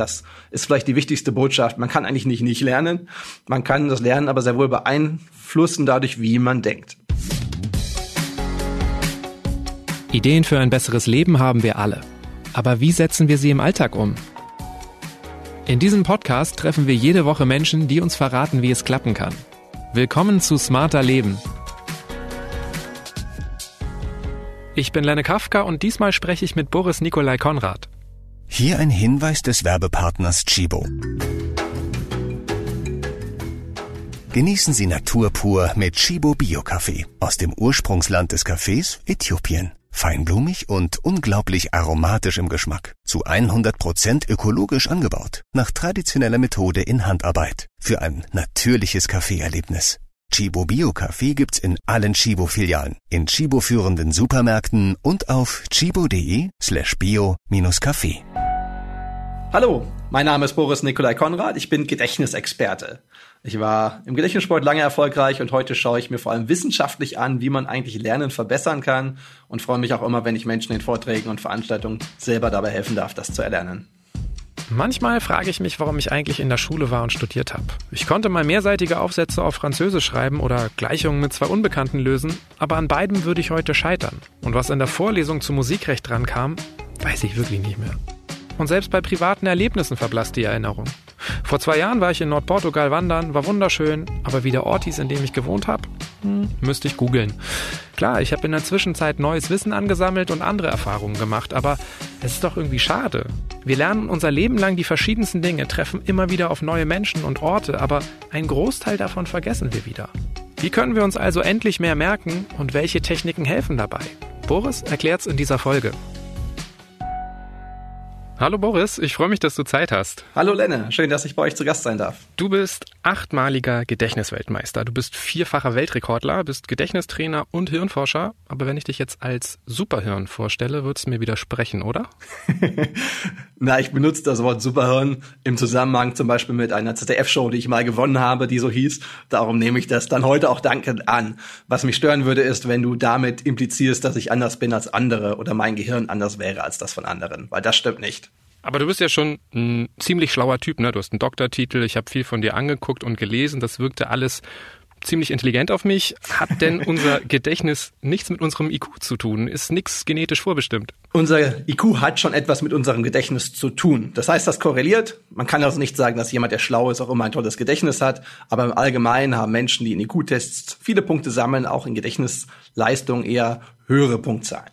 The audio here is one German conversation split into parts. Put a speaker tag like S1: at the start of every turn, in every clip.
S1: Das ist vielleicht die wichtigste Botschaft. Man kann eigentlich nicht nicht lernen. Man kann das Lernen aber sehr wohl beeinflussen dadurch, wie man denkt.
S2: Ideen für ein besseres Leben haben wir alle. Aber wie setzen wir sie im Alltag um? In diesem Podcast treffen wir jede Woche Menschen, die uns verraten, wie es klappen kann. Willkommen zu Smarter Leben. Ich bin Lenne Kafka und diesmal spreche ich mit Boris Nikolai Konrad.
S3: Hier ein Hinweis des Werbepartners Chibo. Genießen Sie Natur pur mit Chibo Bio Kaffee aus dem Ursprungsland des Kaffees Äthiopien. Feinblumig und unglaublich aromatisch im Geschmack. Zu 100% ökologisch angebaut. Nach traditioneller Methode in Handarbeit. Für ein natürliches Kaffeeerlebnis. Chibo Bio Kaffee gibt's in allen Chibo Filialen, in Chibo führenden Supermärkten und auf chibo.de slash bio-kaffee.
S1: Hallo, mein Name ist Boris Nikolai Konrad, ich bin Gedächtnisexperte. Ich war im Gedächtnissport lange erfolgreich und heute schaue ich mir vor allem wissenschaftlich an, wie man eigentlich Lernen verbessern kann und freue mich auch immer, wenn ich Menschen in Vorträgen und Veranstaltungen selber dabei helfen darf, das zu erlernen.
S2: Manchmal frage ich mich, warum ich eigentlich in der Schule war und studiert habe. Ich konnte mal mehrseitige Aufsätze auf Französisch schreiben oder Gleichungen mit zwei Unbekannten lösen, aber an beiden würde ich heute scheitern. Und was in der Vorlesung zu Musikrecht dran kam, weiß ich wirklich nicht mehr. Und selbst bei privaten Erlebnissen verblasst die Erinnerung. Vor zwei Jahren war ich in Nordportugal wandern, war wunderschön, aber wie der Ort hieß, in dem ich gewohnt habe, hm, müsste ich googeln. Klar, ich habe in der Zwischenzeit neues Wissen angesammelt und andere Erfahrungen gemacht, aber es ist doch irgendwie schade. Wir lernen unser Leben lang die verschiedensten Dinge, treffen immer wieder auf neue Menschen und Orte, aber ein Großteil davon vergessen wir wieder. Wie können wir uns also endlich mehr merken und welche Techniken helfen dabei? Boris erklärt's in dieser Folge. Hallo Boris, ich freue mich, dass du Zeit hast.
S1: Hallo Lenne, schön, dass ich bei euch zu Gast sein darf.
S2: Du bist achtmaliger Gedächtnisweltmeister. Du bist vierfacher Weltrekordler, bist Gedächtnistrainer und Hirnforscher. Aber wenn ich dich jetzt als Superhirn vorstelle, würdest du mir widersprechen, oder?
S1: Na, ich benutze das Wort Superhirn im Zusammenhang zum Beispiel mit einer ZDF-Show, die ich mal gewonnen habe, die so hieß. Darum nehme ich das dann heute auch dankend an. Was mich stören würde, ist, wenn du damit implizierst, dass ich anders bin als andere oder mein Gehirn anders wäre als das von anderen, weil das stimmt nicht.
S2: Aber du bist ja schon ein ziemlich schlauer Typ, ne? Du hast einen Doktortitel, ich habe viel von dir angeguckt und gelesen, das wirkte alles ziemlich intelligent auf mich. Hat denn unser Gedächtnis nichts mit unserem IQ zu tun? Ist nichts genetisch vorbestimmt?
S1: Unser IQ hat schon etwas mit unserem Gedächtnis zu tun. Das heißt, das korreliert. Man kann also nicht sagen, dass jemand, der schlau ist, auch immer ein tolles Gedächtnis hat. Aber im Allgemeinen haben Menschen, die in IQ-Tests viele Punkte sammeln, auch in Gedächtnisleistung eher höhere Punktzahlen.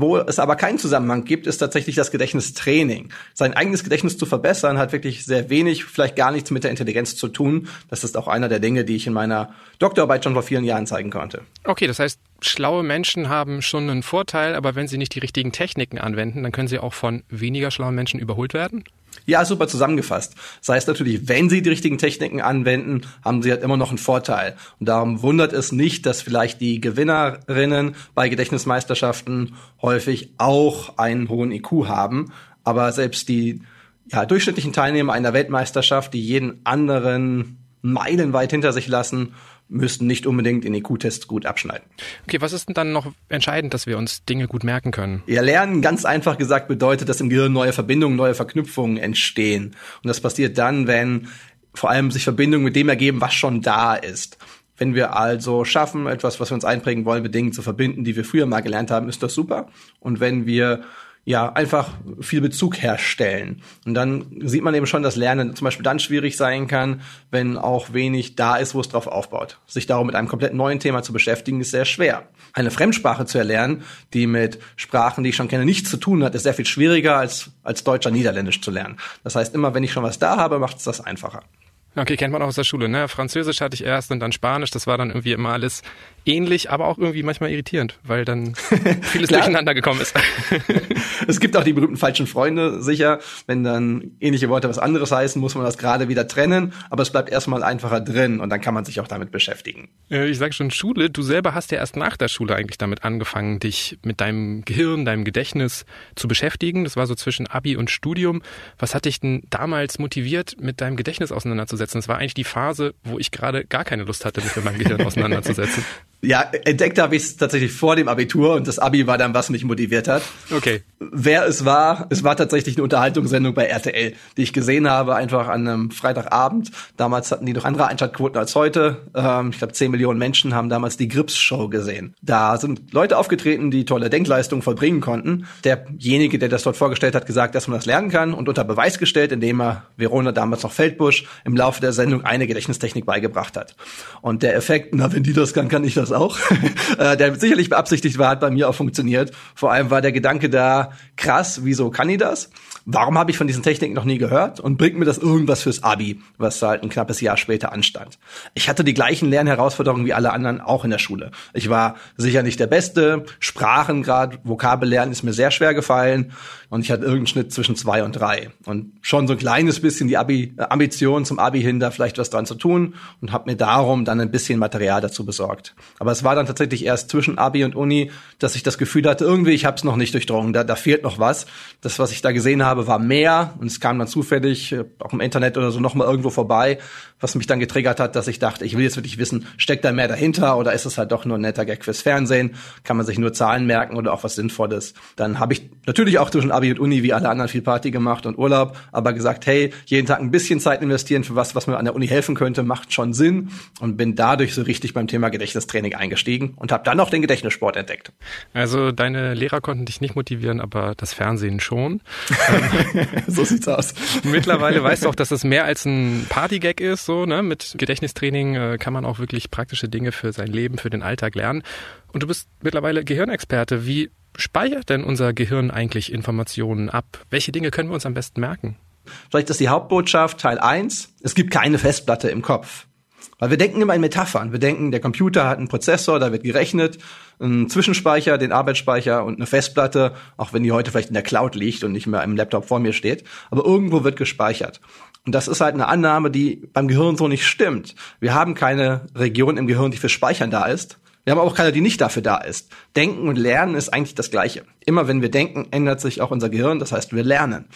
S1: Wo es aber keinen Zusammenhang gibt, ist tatsächlich das Gedächtnistraining. Sein eigenes Gedächtnis zu verbessern hat wirklich sehr wenig, vielleicht gar nichts mit der Intelligenz zu tun. Das ist auch einer der Dinge, die ich in meiner Doktorarbeit schon vor vielen Jahren zeigen konnte.
S2: Okay, das heißt, schlaue Menschen haben schon einen Vorteil, aber wenn sie nicht die richtigen Techniken anwenden, dann können sie auch von weniger schlauen Menschen überholt werden?
S1: Ja, super zusammengefasst. Das heißt natürlich, wenn Sie die richtigen Techniken anwenden, haben Sie halt immer noch einen Vorteil. Und darum wundert es nicht, dass vielleicht die Gewinnerinnen bei Gedächtnismeisterschaften häufig auch einen hohen IQ haben. Aber selbst die ja, durchschnittlichen Teilnehmer einer Weltmeisterschaft, die jeden anderen meilenweit hinter sich lassen, müssten nicht unbedingt in IQ-Tests gut abschneiden.
S2: Okay, was ist denn dann noch entscheidend, dass wir uns Dinge gut merken können?
S1: Ja, Lernen, ganz einfach gesagt, bedeutet, dass im Gehirn neue Verbindungen, neue Verknüpfungen entstehen. Und das passiert dann, wenn vor allem sich Verbindungen mit dem ergeben, was schon da ist. Wenn wir also schaffen, etwas, was wir uns einprägen wollen, mit Dingen zu verbinden, die wir früher mal gelernt haben, ist das super. Und wenn wir ja, einfach viel Bezug herstellen. Und dann sieht man eben schon, dass Lernen zum Beispiel dann schwierig sein kann, wenn auch wenig da ist, wo es drauf aufbaut. Sich darum mit einem komplett neuen Thema zu beschäftigen, ist sehr schwer. Eine Fremdsprache zu erlernen, die mit Sprachen, die ich schon kenne, nichts zu tun hat, ist sehr viel schwieriger als, als Deutscher Niederländisch zu lernen. Das heißt, immer wenn ich schon was da habe, macht es das einfacher.
S2: Okay, kennt man auch aus der Schule, ne? Französisch hatte ich erst und dann Spanisch, das war dann irgendwie immer alles ähnlich, aber auch irgendwie manchmal irritierend, weil dann vieles durcheinander gekommen ist.
S1: es gibt auch die berühmten falschen Freunde, sicher. Wenn dann ähnliche Worte was anderes heißen, muss man das gerade wieder trennen, aber es bleibt erstmal einfacher drin und dann kann man sich auch damit beschäftigen.
S2: Ich sage schon Schule, du selber hast ja erst nach der Schule eigentlich damit angefangen, dich mit deinem Gehirn, deinem Gedächtnis zu beschäftigen. Das war so zwischen Abi und Studium. Was hat dich denn damals motiviert, mit deinem Gedächtnis auseinanderzusetzen? Das war eigentlich die Phase, wo ich gerade gar keine Lust hatte, mich mit meinem Gehirn auseinanderzusetzen.
S1: Ja, entdeckt habe ich es tatsächlich vor dem Abitur und das Abi war dann, was mich motiviert hat.
S2: Okay.
S1: Wer es war, es war tatsächlich eine Unterhaltungssendung bei RTL, die ich gesehen habe, einfach an einem Freitagabend. Damals hatten die noch andere Einschaltquoten als heute. Ähm, ich glaube, 10 Millionen Menschen haben damals die Grips-Show gesehen. Da sind Leute aufgetreten, die tolle Denkleistungen vollbringen konnten. Derjenige, der das dort vorgestellt hat, gesagt, dass man das lernen kann und unter Beweis gestellt, indem er Verona damals noch Feldbusch im Laufe der Sendung eine Gedächtnistechnik beigebracht hat. Und der Effekt, na, wenn die das kann, kann ich das auch, äh, der sicherlich beabsichtigt war, hat bei mir auch funktioniert. Vor allem war der Gedanke da, krass, wieso kann ich das? Warum habe ich von diesen Techniken noch nie gehört? Und bringt mir das irgendwas fürs Abi, was halt ein knappes Jahr später anstand? Ich hatte die gleichen Lernherausforderungen wie alle anderen auch in der Schule. Ich war sicher nicht der Beste. Sprachen, gerade Vokabellernen, ist mir sehr schwer gefallen. Und ich hatte irgendeinen Schnitt zwischen zwei und drei. Und schon so ein kleines bisschen die Abi, äh, Ambition zum Abi hin, da vielleicht was dran zu tun. Und habe mir darum dann ein bisschen Material dazu besorgt. Aber es war dann tatsächlich erst zwischen Abi und Uni, dass ich das Gefühl hatte, irgendwie, ich habe es noch nicht durchdrungen. Da, da fehlt noch was. Das, was ich da gesehen habe, war mehr und es kam dann zufällig äh, auch im Internet oder so noch mal irgendwo vorbei, was mich dann getriggert hat, dass ich dachte, ich will jetzt wirklich wissen, steckt da mehr dahinter oder ist es halt doch nur ein netter Gag fürs Fernsehen? Kann man sich nur Zahlen merken oder auch was Sinnvolles? Dann habe ich natürlich auch zwischen Abi und Uni wie alle anderen viel Party gemacht und Urlaub, aber gesagt, hey, jeden Tag ein bisschen Zeit investieren für was, was mir an der Uni helfen könnte, macht schon Sinn und bin dadurch so richtig beim Thema Gedächtnistraining eingestiegen und habe dann noch den Gedächtnissport entdeckt.
S2: Also deine Lehrer konnten dich nicht motivieren, aber das Fernsehen schon.
S1: so sieht's aus.
S2: Mittlerweile weißt du auch, dass es mehr als ein Partygag ist, so, ne? Mit Gedächtnistraining äh, kann man auch wirklich praktische Dinge für sein Leben, für den Alltag lernen. Und du bist mittlerweile Gehirnexperte. Wie speichert denn unser Gehirn eigentlich Informationen ab? Welche Dinge können wir uns am besten merken?
S1: Vielleicht ist die Hauptbotschaft Teil eins: Es gibt keine Festplatte im Kopf. Weil wir denken immer in Metaphern. Wir denken, der Computer hat einen Prozessor, da wird gerechnet, einen Zwischenspeicher, den Arbeitsspeicher und eine Festplatte, auch wenn die heute vielleicht in der Cloud liegt und nicht mehr im Laptop vor mir steht. Aber irgendwo wird gespeichert. Und das ist halt eine Annahme, die beim Gehirn so nicht stimmt. Wir haben keine Region im Gehirn, die für Speichern da ist. Wir haben auch keine, die nicht dafür da ist. Denken und Lernen ist eigentlich das Gleiche. Immer wenn wir denken, ändert sich auch unser Gehirn. Das heißt, wir lernen.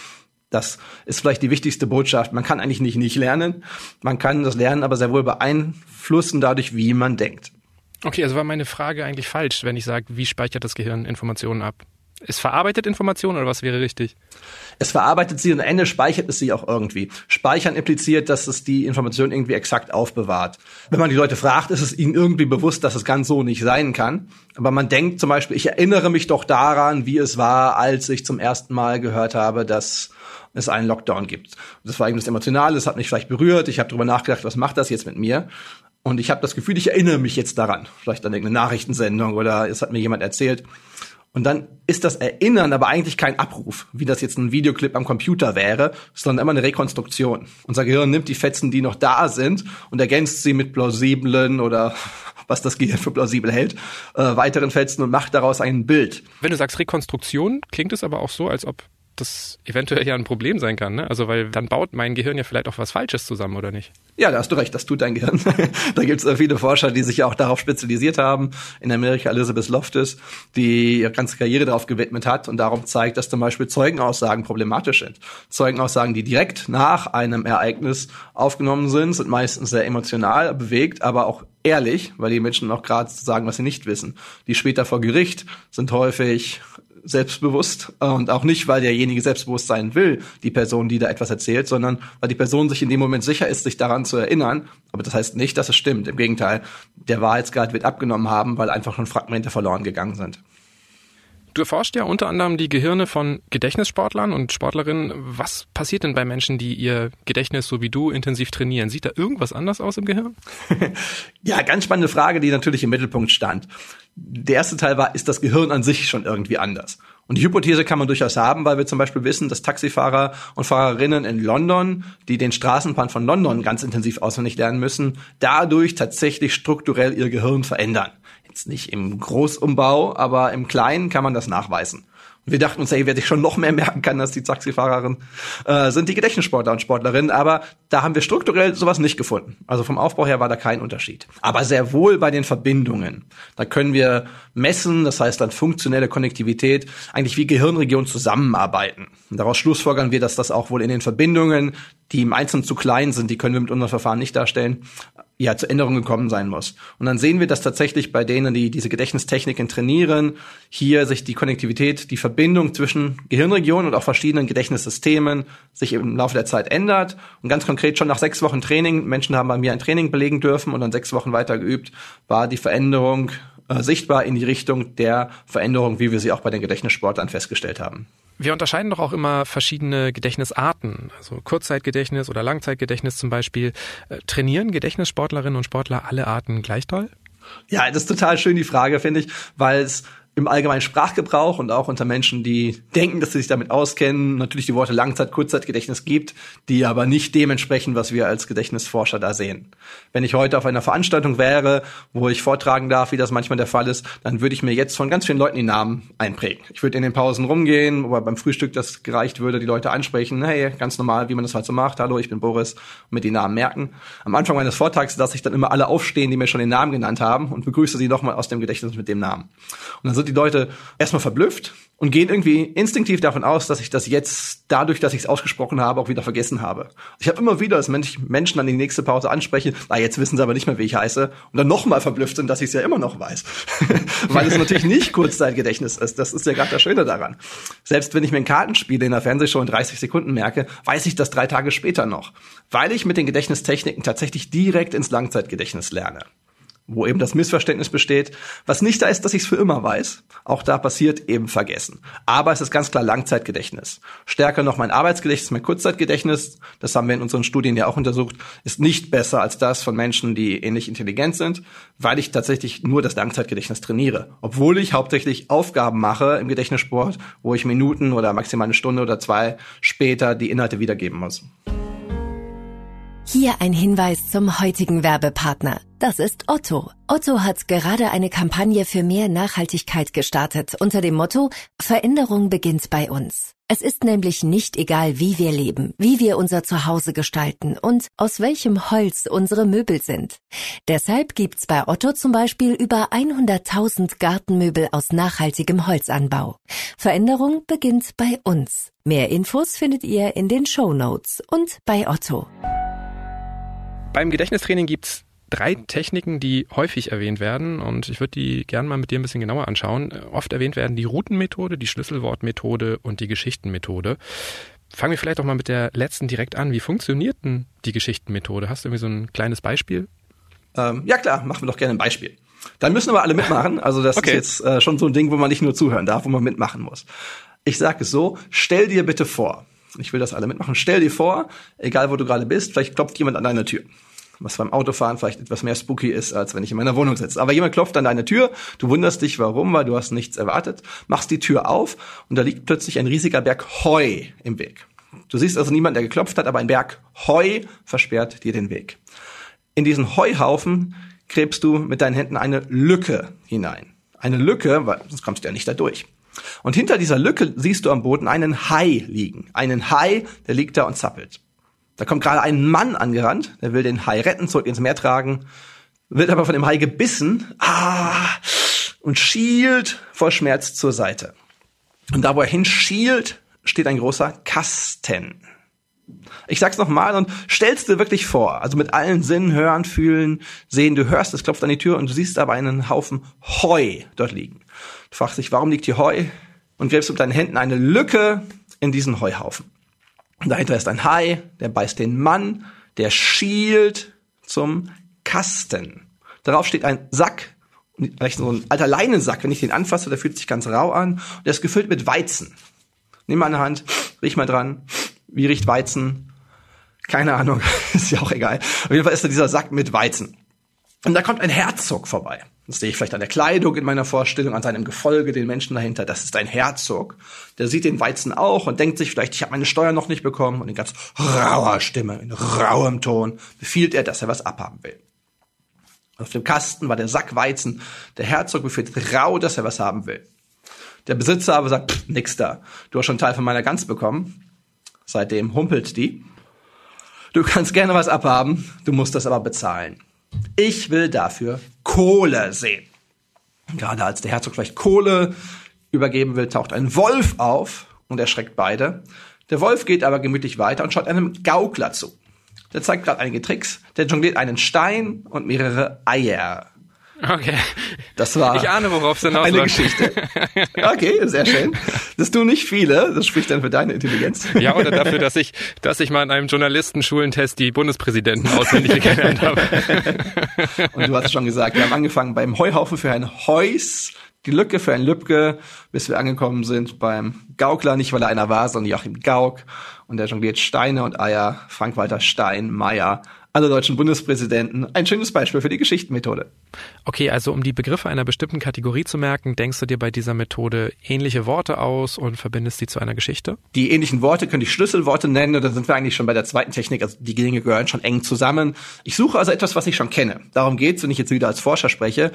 S1: Das ist vielleicht die wichtigste Botschaft. Man kann eigentlich nicht nicht lernen. Man kann das Lernen aber sehr wohl beeinflussen dadurch, wie man denkt.
S2: Okay, also war meine Frage eigentlich falsch, wenn ich sage, wie speichert das Gehirn Informationen ab? Es verarbeitet Informationen oder was wäre richtig?
S1: Es verarbeitet sie und am Ende speichert es sie auch irgendwie. Speichern impliziert, dass es die Information irgendwie exakt aufbewahrt. Wenn man die Leute fragt, ist es ihnen irgendwie bewusst, dass es ganz so nicht sein kann. Aber man denkt zum Beispiel, ich erinnere mich doch daran, wie es war, als ich zum ersten Mal gehört habe, dass es einen Lockdown gibt. Das war eben das Emotionale, das hat mich vielleicht berührt. Ich habe darüber nachgedacht, was macht das jetzt mit mir? Und ich habe das Gefühl, ich erinnere mich jetzt daran. Vielleicht an irgendeine Nachrichtensendung oder es hat mir jemand erzählt. Und dann ist das Erinnern aber eigentlich kein Abruf, wie das jetzt ein Videoclip am Computer wäre, sondern immer eine Rekonstruktion. Unser Gehirn nimmt die Fetzen, die noch da sind, und ergänzt sie mit plausiblen oder was das Gehirn für plausibel hält, äh, weiteren Fetzen und macht daraus ein Bild.
S2: Wenn du sagst Rekonstruktion, klingt es aber auch so, als ob das eventuell ja ein Problem sein kann, ne? Also weil dann baut mein Gehirn ja vielleicht auch was Falsches zusammen, oder nicht?
S1: Ja, da hast du recht, das tut dein Gehirn. da gibt es äh, viele Forscher, die sich ja auch darauf spezialisiert haben. In Amerika Elizabeth Loftus, die ihre ganze Karriere darauf gewidmet hat und darum zeigt, dass zum Beispiel Zeugenaussagen problematisch sind. Zeugenaussagen, die direkt nach einem Ereignis aufgenommen sind, sind meistens sehr emotional bewegt, aber auch ehrlich, weil die Menschen auch gerade sagen, was sie nicht wissen. Die später vor Gericht sind häufig selbstbewusst und auch nicht, weil derjenige selbstbewusst sein will, die Person, die da etwas erzählt, sondern weil die Person sich in dem Moment sicher ist, sich daran zu erinnern. Aber das heißt nicht, dass es stimmt. Im Gegenteil, der Wahrheitsgehalt wird abgenommen haben, weil einfach schon Fragmente verloren gegangen sind.
S2: Du erforscht ja unter anderem die Gehirne von Gedächtnissportlern und Sportlerinnen. Was passiert denn bei Menschen, die ihr Gedächtnis so wie du intensiv trainieren? Sieht da irgendwas anders aus im Gehirn?
S1: ja, ganz spannende Frage, die natürlich im Mittelpunkt stand. Der erste Teil war, ist das Gehirn an sich schon irgendwie anders? Und die Hypothese kann man durchaus haben, weil wir zum Beispiel wissen, dass Taxifahrer und Fahrerinnen in London, die den Straßenplan von London ganz intensiv auswendig lernen müssen, dadurch tatsächlich strukturell ihr Gehirn verändern. Jetzt nicht im Großumbau, aber im Kleinen kann man das nachweisen. Wir dachten uns, hey, wer sich schon noch mehr merken kann als die Taxifahrerin, äh, sind die Gedächtnissportler und Sportlerinnen. Aber da haben wir strukturell sowas nicht gefunden. Also vom Aufbau her war da kein Unterschied. Aber sehr wohl bei den Verbindungen. Da können wir messen, das heißt dann funktionelle Konnektivität, eigentlich wie Gehirnregionen zusammenarbeiten. Und daraus schlussfolgern wir, dass das auch wohl in den Verbindungen, die im Einzelnen zu klein sind, die können wir mit unseren Verfahren nicht darstellen, ja, zur Änderung gekommen sein muss. Und dann sehen wir, dass tatsächlich bei denen, die diese Gedächtnistechniken trainieren, hier sich die Konnektivität, die Verbindung zwischen Gehirnregionen und auch verschiedenen Gedächtnissystemen sich im Laufe der Zeit ändert. Und ganz konkret schon nach sechs Wochen Training, Menschen haben bei mir ein Training belegen dürfen und dann sechs Wochen weiter geübt, war die Veränderung äh, sichtbar in die Richtung der Veränderung, wie wir sie auch bei den Gedächtnissportlern festgestellt haben.
S2: Wir unterscheiden doch auch immer verschiedene Gedächtnisarten, also Kurzzeitgedächtnis oder Langzeitgedächtnis zum Beispiel. Äh, trainieren Gedächtnissportlerinnen und Sportler alle Arten gleich toll?
S1: Ja, das ist total schön, die Frage, finde ich, weil es im allgemeinen Sprachgebrauch und auch unter Menschen, die denken, dass sie sich damit auskennen, natürlich die Worte Langzeit-, Kurzzeitgedächtnis gibt, die aber nicht dementsprechend, was wir als Gedächtnisforscher da sehen. Wenn ich heute auf einer Veranstaltung wäre, wo ich vortragen darf, wie das manchmal der Fall ist, dann würde ich mir jetzt von ganz vielen Leuten die Namen einprägen. Ich würde in den Pausen rumgehen, wo beim Frühstück das gereicht würde, die Leute ansprechen, hey, ganz normal, wie man das halt so macht, hallo, ich bin Boris, und mit die Namen merken. Am Anfang meines Vortrags lasse ich dann immer alle aufstehen, die mir schon den Namen genannt haben und begrüße sie nochmal aus dem Gedächtnis mit dem Namen. Und dann sind die Leute erstmal verblüfft und gehen irgendwie instinktiv davon aus, dass ich das jetzt dadurch, dass ich es ausgesprochen habe, auch wieder vergessen habe. Ich habe immer wieder, dass Menschen dann die nächste Pause ansprechen, na jetzt wissen sie aber nicht mehr, wie ich heiße, und dann nochmal verblüfft sind, dass ich es ja immer noch weiß. Weil es natürlich nicht Kurzzeitgedächtnis ist. Das ist ja gerade das Schöne daran. Selbst wenn ich mir ein Kartenspiel in der Fernsehshow in 30 Sekunden merke, weiß ich das drei Tage später noch. Weil ich mit den Gedächtnistechniken tatsächlich direkt ins Langzeitgedächtnis lerne wo eben das Missverständnis besteht. Was nicht da ist, dass ich es für immer weiß. Auch da passiert eben Vergessen. Aber es ist ganz klar Langzeitgedächtnis. Stärker noch mein Arbeitsgedächtnis, mein Kurzzeitgedächtnis, das haben wir in unseren Studien ja auch untersucht, ist nicht besser als das von Menschen, die ähnlich intelligent sind, weil ich tatsächlich nur das Langzeitgedächtnis trainiere. Obwohl ich hauptsächlich Aufgaben mache im Gedächtnissport, wo ich Minuten oder maximal eine Stunde oder zwei später die Inhalte wiedergeben muss.
S4: Hier ein Hinweis zum heutigen Werbepartner. Das ist Otto. Otto hat gerade eine Kampagne für mehr Nachhaltigkeit gestartet unter dem Motto Veränderung beginnt bei uns. Es ist nämlich nicht egal, wie wir leben, wie wir unser Zuhause gestalten und aus welchem Holz unsere Möbel sind. Deshalb gibt's bei Otto zum Beispiel über 100.000 Gartenmöbel aus nachhaltigem Holzanbau. Veränderung beginnt bei uns. Mehr Infos findet ihr in den Show Notes und bei Otto.
S2: Beim Gedächtnistraining gibt's drei Techniken, die häufig erwähnt werden und ich würde die gerne mal mit dir ein bisschen genauer anschauen. Oft erwähnt werden die Routenmethode, die Schlüsselwortmethode und die Geschichtenmethode. Fangen wir vielleicht auch mal mit der letzten direkt an. Wie funktioniert denn die Geschichtenmethode? Hast du irgendwie so ein kleines Beispiel?
S1: Ähm, ja klar, machen wir doch gerne ein Beispiel. Dann müssen aber alle mitmachen. Also das okay. ist jetzt äh, schon so ein Ding, wo man nicht nur zuhören darf, wo man mitmachen muss. Ich sage es so, stell dir bitte vor, ich will, dass alle mitmachen. Stell dir vor, egal wo du gerade bist, vielleicht klopft jemand an deine Tür. Was beim Autofahren vielleicht etwas mehr spooky ist, als wenn ich in meiner Wohnung sitze. Aber jemand klopft an deine Tür, du wunderst dich, warum, weil du hast nichts erwartet, machst die Tür auf und da liegt plötzlich ein riesiger Berg Heu im Weg. Du siehst also niemanden, der geklopft hat, aber ein Berg Heu versperrt dir den Weg. In diesen Heuhaufen gräbst du mit deinen Händen eine Lücke hinein. Eine Lücke, weil sonst kommst du ja nicht da durch. Und hinter dieser Lücke siehst du am Boden einen Hai liegen. Einen Hai, der liegt da und zappelt. Da kommt gerade ein Mann angerannt, der will den Hai retten, zurück ins Meer tragen, wird aber von dem Hai gebissen, ah, und schielt vor Schmerz zur Seite. Und da, wo er hinschielt, steht ein großer Kasten. Ich sag's nochmal und stellst dir wirklich vor, also mit allen Sinnen hören, fühlen, sehen, du hörst, es klopft an die Tür und du siehst aber einen Haufen Heu dort liegen. Du fragst dich, warum liegt hier Heu? Und gräbst mit deinen Händen eine Lücke in diesen Heuhaufen. Dahinter ist ein Hai, der beißt den Mann, der schielt zum Kasten. Darauf steht ein Sack, vielleicht so ein alter Leinensack, wenn ich den anfasse, der fühlt sich ganz rau an. Und der ist gefüllt mit Weizen. Nimm mal eine Hand, riech mal dran. Wie riecht Weizen? Keine Ahnung, ist ja auch egal. Auf jeden Fall ist da dieser Sack mit Weizen. Und da kommt ein Herzog vorbei. Das sehe ich vielleicht an der Kleidung in meiner Vorstellung, an seinem Gefolge, den Menschen dahinter. Das ist ein Herzog. Der sieht den Weizen auch und denkt sich vielleicht, ich habe meine Steuer noch nicht bekommen. Und in ganz rauer Stimme, in rauem Ton befiehlt er, dass er was abhaben will. Auf dem Kasten war der Sack Weizen. Der Herzog befiehlt rau, dass er was haben will. Der Besitzer aber sagt, pff, nix da. Du hast schon Teil von meiner Gans bekommen. Seitdem humpelt die. Du kannst gerne was abhaben, du musst das aber bezahlen. Ich will dafür Kohle sehen. Gerade als der Herzog vielleicht Kohle übergeben will, taucht ein Wolf auf und erschreckt beide. Der Wolf geht aber gemütlich weiter und schaut einem Gaukler zu. der zeigt gerade einige Tricks, der jongliert einen Stein und mehrere Eier.
S2: Okay.
S1: Das war
S2: ich ahne, worauf es hinausläuft.
S1: eine Geschichte. Okay, sehr schön. Das tun nicht viele. Das spricht dann für deine Intelligenz.
S2: Ja, oder dafür, dass ich, dass ich mal in einem Journalistenschulentest die Bundespräsidenten auswendig gelernt habe.
S1: Und du hast schon gesagt, wir haben angefangen beim Heuhaufen für ein Heus, die Lücke für ein Lübke, bis wir angekommen sind beim Gaukler, nicht weil er einer war, sondern Joachim Gauck. Und der jongliert Steine und Eier, Frank-Walter Steinmeier alle deutschen Bundespräsidenten. Ein schönes Beispiel für die Geschichtenmethode.
S2: Okay, also um die Begriffe einer bestimmten Kategorie zu merken, denkst du dir bei dieser Methode ähnliche Worte aus und verbindest sie zu einer Geschichte?
S1: Die ähnlichen Worte könnte ich Schlüsselworte nennen, und dann sind wir eigentlich schon bei der zweiten Technik, also die Dinge gehören schon eng zusammen. Ich suche also etwas, was ich schon kenne. Darum geht's, wenn ich jetzt wieder als Forscher spreche.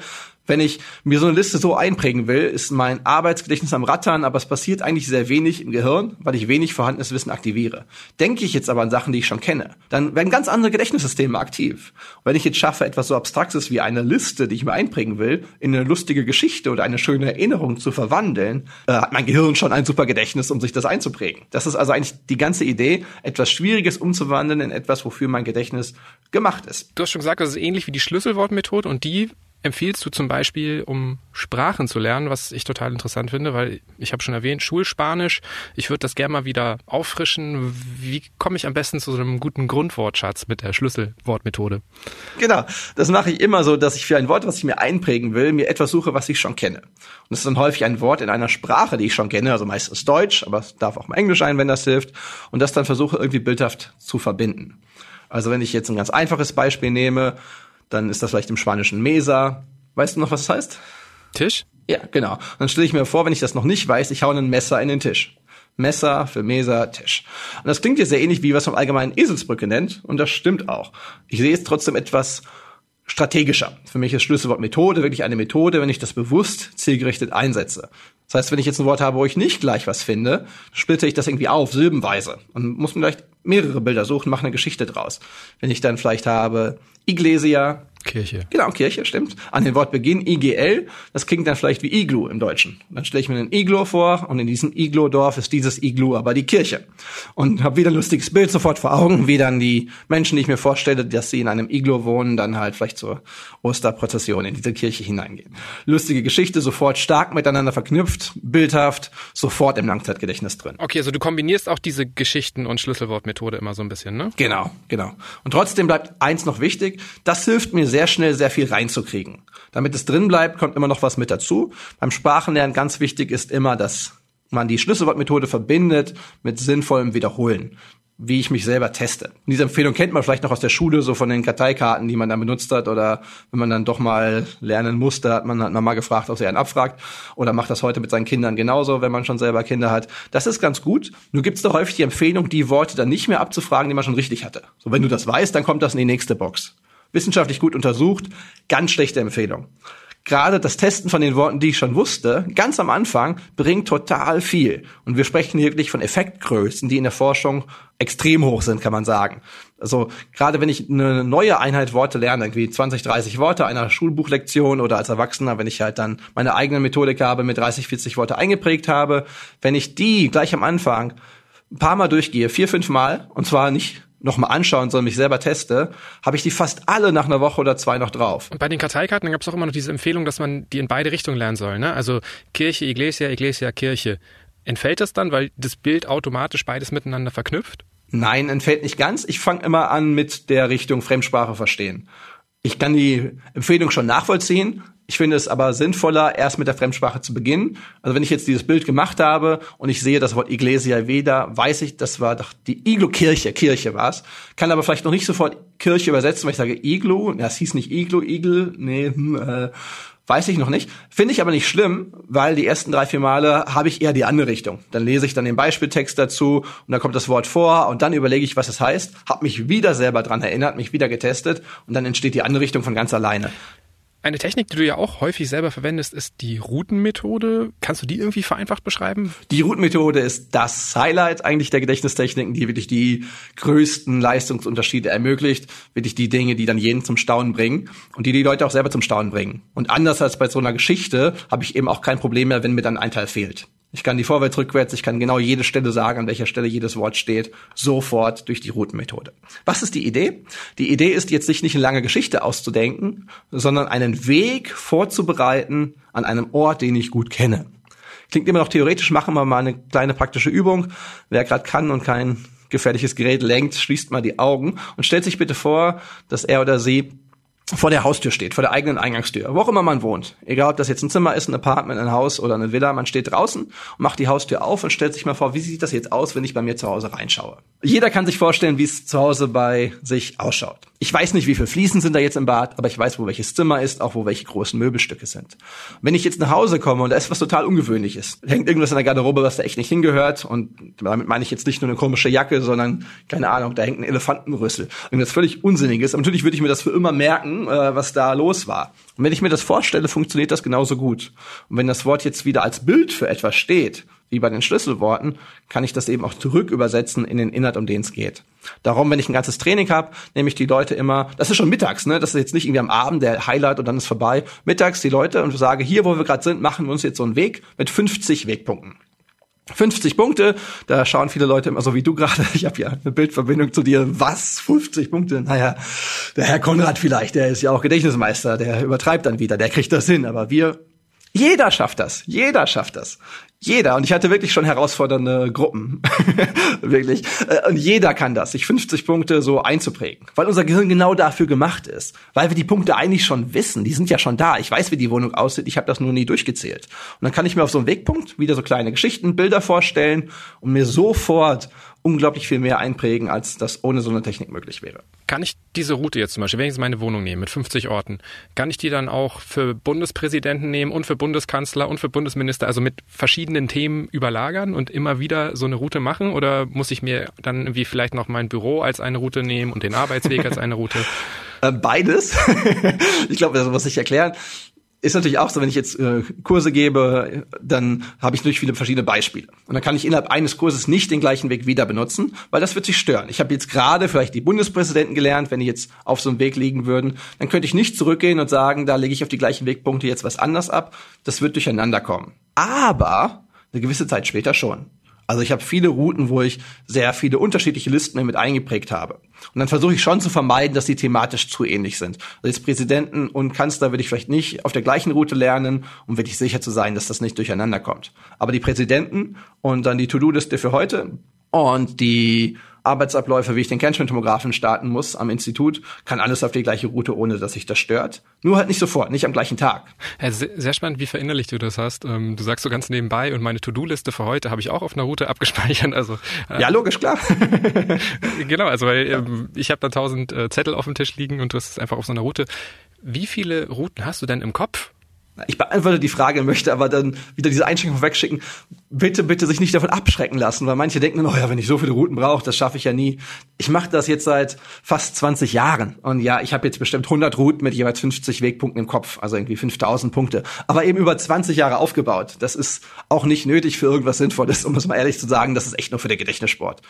S1: Wenn ich mir so eine Liste so einprägen will, ist mein Arbeitsgedächtnis am Rattern, aber es passiert eigentlich sehr wenig im Gehirn, weil ich wenig vorhandenes Wissen aktiviere. Denke ich jetzt aber an Sachen, die ich schon kenne, dann werden ganz andere Gedächtnissysteme aktiv. Und wenn ich jetzt schaffe, etwas so Abstraktes wie eine Liste, die ich mir einprägen will, in eine lustige Geschichte oder eine schöne Erinnerung zu verwandeln, äh, hat mein Gehirn schon ein super Gedächtnis, um sich das einzuprägen. Das ist also eigentlich die ganze Idee, etwas Schwieriges umzuwandeln in etwas, wofür mein Gedächtnis gemacht ist.
S2: Du hast schon gesagt, das ist ähnlich wie die Schlüsselwortmethode und die empfiehlst du zum Beispiel, um Sprachen zu lernen, was ich total interessant finde, weil ich habe schon erwähnt, Schulspanisch, ich würde das gerne mal wieder auffrischen. Wie komme ich am besten zu so einem guten Grundwortschatz mit der Schlüsselwortmethode?
S1: Genau, das mache ich immer so, dass ich für ein Wort, was ich mir einprägen will, mir etwas suche, was ich schon kenne. Und das ist dann häufig ein Wort in einer Sprache, die ich schon kenne, also meistens Deutsch, aber es darf auch mal Englisch sein, wenn das hilft, und das dann versuche irgendwie bildhaft zu verbinden. Also wenn ich jetzt ein ganz einfaches Beispiel nehme, dann ist das vielleicht im Spanischen Mesa. Weißt du noch, was das heißt?
S2: Tisch?
S1: Ja, genau. Und dann stelle ich mir vor, wenn ich das noch nicht weiß, ich hau ein Messer in den Tisch. Messer für Mesa, Tisch. Und das klingt jetzt sehr ähnlich, wie was man allgemein Eselsbrücke nennt. Und das stimmt auch. Ich sehe es trotzdem etwas strategischer. Für mich ist Schlüsselwort Methode wirklich eine Methode, wenn ich das bewusst zielgerichtet einsetze. Das heißt, wenn ich jetzt ein Wort habe, wo ich nicht gleich was finde, splitte ich das irgendwie auf, silbenweise. Und muss man vielleicht mehrere Bilder suchen, mache eine Geschichte draus. Wenn ich dann vielleicht habe Iglesia,
S2: Kirche.
S1: Genau, Kirche, stimmt. An den Wortbeginn IGL, das klingt dann vielleicht wie Iglu im Deutschen. Dann stelle ich mir einen Iglo vor und in diesem Iglo-Dorf ist dieses Iglu aber die Kirche. Und habe wieder ein lustiges Bild sofort vor Augen, wie dann die Menschen, die ich mir vorstelle, dass sie in einem Iglo wohnen, dann halt vielleicht zur Osterprozession in diese Kirche hineingehen. Lustige Geschichte, sofort stark miteinander verknüpft, bildhaft, sofort im Langzeitgedächtnis drin.
S2: Okay, also du kombinierst auch diese Geschichten- und Schlüsselwortmethode immer so ein bisschen, ne?
S1: Genau, genau. Und trotzdem bleibt eins noch wichtig, das hilft mir sehr schnell sehr viel reinzukriegen. Damit es drin bleibt, kommt immer noch was mit dazu. Beim Sprachenlernen ganz wichtig ist immer, dass man die Schlüsselwortmethode verbindet mit sinnvollem Wiederholen wie ich mich selber teste. Diese Empfehlung kennt man vielleicht noch aus der Schule, so von den Karteikarten, die man dann benutzt hat, oder wenn man dann doch mal lernen musste, hat man, hat man mal gefragt, ob sie einen abfragt, oder macht das heute mit seinen Kindern genauso, wenn man schon selber Kinder hat. Das ist ganz gut. Nur gibt es da häufig die Empfehlung, die Worte dann nicht mehr abzufragen, die man schon richtig hatte. So, wenn du das weißt, dann kommt das in die nächste Box wissenschaftlich gut untersucht, ganz schlechte Empfehlung. Gerade das Testen von den Worten, die ich schon wusste, ganz am Anfang, bringt total viel. Und wir sprechen hier wirklich von Effektgrößen, die in der Forschung extrem hoch sind, kann man sagen. Also gerade wenn ich eine neue Einheit Worte lerne, irgendwie 20, 30 Worte einer Schulbuchlektion oder als Erwachsener, wenn ich halt dann meine eigene Methodik habe, mit 30, 40 Worte eingeprägt habe, wenn ich die gleich am Anfang ein paar Mal durchgehe, vier, fünf Mal, und zwar nicht nochmal anschauen, sondern mich selber teste, habe ich die fast alle nach einer Woche oder zwei noch drauf.
S2: Und bei den Karteikarten gab es auch immer noch diese Empfehlung, dass man die in beide Richtungen lernen soll. Ne? Also Kirche, Iglesia, Iglesia, Kirche. Entfällt das dann, weil das Bild automatisch beides miteinander verknüpft?
S1: Nein, entfällt nicht ganz. Ich fange immer an mit der Richtung Fremdsprache verstehen. Ich kann die Empfehlung schon nachvollziehen, ich finde es aber sinnvoller, erst mit der Fremdsprache zu beginnen. Also wenn ich jetzt dieses Bild gemacht habe und ich sehe das Wort Iglesia Veda, weiß ich, das war doch die Iglu-Kirche, Kirche war's. Kann aber vielleicht noch nicht sofort Kirche übersetzen, weil ich sage Iglu, ja, es hieß nicht Iglu, Igel, nee, hm, äh, weiß ich noch nicht. Finde ich aber nicht schlimm, weil die ersten drei, vier Male habe ich eher die andere Richtung. Dann lese ich dann den Beispieltext dazu und dann kommt das Wort vor und dann überlege ich, was es heißt, habe mich wieder selber dran erinnert, mich wieder getestet und dann entsteht die andere Richtung von ganz alleine.
S2: Eine Technik, die du ja auch häufig selber verwendest, ist die Routenmethode. Kannst du die irgendwie vereinfacht beschreiben?
S1: Die Routenmethode ist das Highlight eigentlich der Gedächtnistechniken, die wirklich die größten Leistungsunterschiede ermöglicht, wirklich die Dinge, die dann jeden zum Staunen bringen und die die Leute auch selber zum Staunen bringen. Und anders als bei so einer Geschichte habe ich eben auch kein Problem mehr, wenn mir dann ein Teil fehlt. Ich kann die vorwärts, rückwärts, ich kann genau jede Stelle sagen, an welcher Stelle jedes Wort steht, sofort durch die Routenmethode. Was ist die Idee? Die Idee ist jetzt sich nicht eine lange Geschichte auszudenken, sondern einen Weg vorzubereiten an einem Ort, den ich gut kenne. Klingt immer noch theoretisch, machen wir mal eine kleine praktische Übung. Wer gerade kann und kein gefährliches Gerät lenkt, schließt mal die Augen und stellt sich bitte vor, dass er oder sie vor der Haustür steht, vor der eigenen Eingangstür, wo auch immer man wohnt. Egal, ob das jetzt ein Zimmer ist, ein Apartment, ein Haus oder eine Villa, man steht draußen und macht die Haustür auf und stellt sich mal vor, wie sieht das jetzt aus, wenn ich bei mir zu Hause reinschaue. Jeder kann sich vorstellen, wie es zu Hause bei sich ausschaut. Ich weiß nicht, wie viele Fliesen sind da jetzt im Bad, aber ich weiß, wo welches Zimmer ist, auch wo welche großen Möbelstücke sind. Wenn ich jetzt nach Hause komme und da ist was total ungewöhnliches, hängt irgendwas in der Garderobe, was da echt nicht hingehört und damit meine ich jetzt nicht nur eine komische Jacke, sondern keine Ahnung, da hängt ein Elefantenrüssel. Irgendwas völlig Unsinniges. Aber natürlich würde ich mir das für immer merken, äh, was da los war. Und wenn ich mir das vorstelle, funktioniert das genauso gut. Und wenn das Wort jetzt wieder als Bild für etwas steht, wie bei den Schlüsselworten, kann ich das eben auch zurück übersetzen in den Inhalt, um den es geht. Darum, wenn ich ein ganzes Training habe, nehme ich die Leute immer, das ist schon mittags, ne? Das ist jetzt nicht irgendwie am Abend der Highlight und dann ist vorbei. Mittags die Leute und sage, hier, wo wir gerade sind, machen wir uns jetzt so einen Weg mit 50 Wegpunkten. 50 Punkte, da schauen viele Leute immer so wie du gerade. Ich habe ja eine Bildverbindung zu dir. Was? 50 Punkte? Naja, der Herr Konrad vielleicht, der ist ja auch Gedächtnismeister, der übertreibt dann wieder, der kriegt das hin. Aber wir, jeder schafft das. Jeder schafft das. Jeder. Und ich hatte wirklich schon herausfordernde Gruppen. wirklich. Äh, und jeder kann das, sich 50 Punkte so einzuprägen. Weil unser Gehirn genau dafür gemacht ist. Weil wir die Punkte eigentlich schon wissen. Die sind ja schon da. Ich weiß, wie die Wohnung aussieht. Ich habe das nur nie durchgezählt. Und dann kann ich mir auf so einem Wegpunkt wieder so kleine Geschichten, Bilder vorstellen und mir sofort unglaublich viel mehr einprägen, als das ohne so eine Technik möglich wäre.
S2: Kann ich diese Route jetzt zum Beispiel, wenn ich jetzt meine Wohnung nehme mit 50 Orten, kann ich die dann auch für Bundespräsidenten nehmen und für Bundeskanzler und für Bundesminister, also mit verschiedenen Themen überlagern und immer wieder so eine Route machen? Oder muss ich mir dann irgendwie vielleicht noch mein Büro als eine Route nehmen und den Arbeitsweg als eine Route?
S1: Äh, beides. ich glaube, das muss ich erklären ist natürlich auch so, wenn ich jetzt äh, Kurse gebe, dann habe ich natürlich viele verschiedene Beispiele. Und dann kann ich innerhalb eines Kurses nicht den gleichen Weg wieder benutzen, weil das wird sich stören. Ich habe jetzt gerade vielleicht die Bundespräsidenten gelernt, wenn die jetzt auf so einem Weg liegen würden, dann könnte ich nicht zurückgehen und sagen, da lege ich auf die gleichen Wegpunkte jetzt was anders ab. Das wird durcheinander kommen. Aber eine gewisse Zeit später schon. Also ich habe viele Routen, wo ich sehr viele unterschiedliche Listen mit eingeprägt habe. Und dann versuche ich schon zu vermeiden, dass die thematisch zu ähnlich sind. Also jetzt Präsidenten und Kanzler würde ich vielleicht nicht auf der gleichen Route lernen, um wirklich sicher zu sein, dass das nicht durcheinander kommt. Aber die Präsidenten und dann die To-Do-Liste für heute und die Arbeitsabläufe, wie ich den Kernspintomographen starten muss am Institut, kann alles auf die gleiche Route, ohne dass sich das stört. Nur halt nicht sofort, nicht am gleichen Tag.
S2: Ja, sehr spannend, wie verinnerlicht du das hast. Ähm, du sagst so ganz nebenbei und meine To-Do-Liste für heute habe ich auch auf einer Route abgespeichert. Also
S1: äh, ja, logisch, klar.
S2: genau, also weil ähm, ich habe da tausend äh, Zettel auf dem Tisch liegen und du hast es einfach auf so einer Route. Wie viele Routen hast du denn im Kopf?
S1: Ich beantworte die Frage, möchte aber dann wieder diese Einschränkung wegschicken. Bitte, bitte sich nicht davon abschrecken lassen, weil manche denken, oh ja, wenn ich so viele Routen brauche, das schaffe ich ja nie. Ich mache das jetzt seit fast 20 Jahren und ja, ich habe jetzt bestimmt 100 Routen mit jeweils 50 Wegpunkten im Kopf, also irgendwie 5000 Punkte, aber eben über 20 Jahre aufgebaut. Das ist auch nicht nötig für irgendwas Sinnvolles, um es mal ehrlich zu sagen, das ist echt nur für den Gedächtnissport.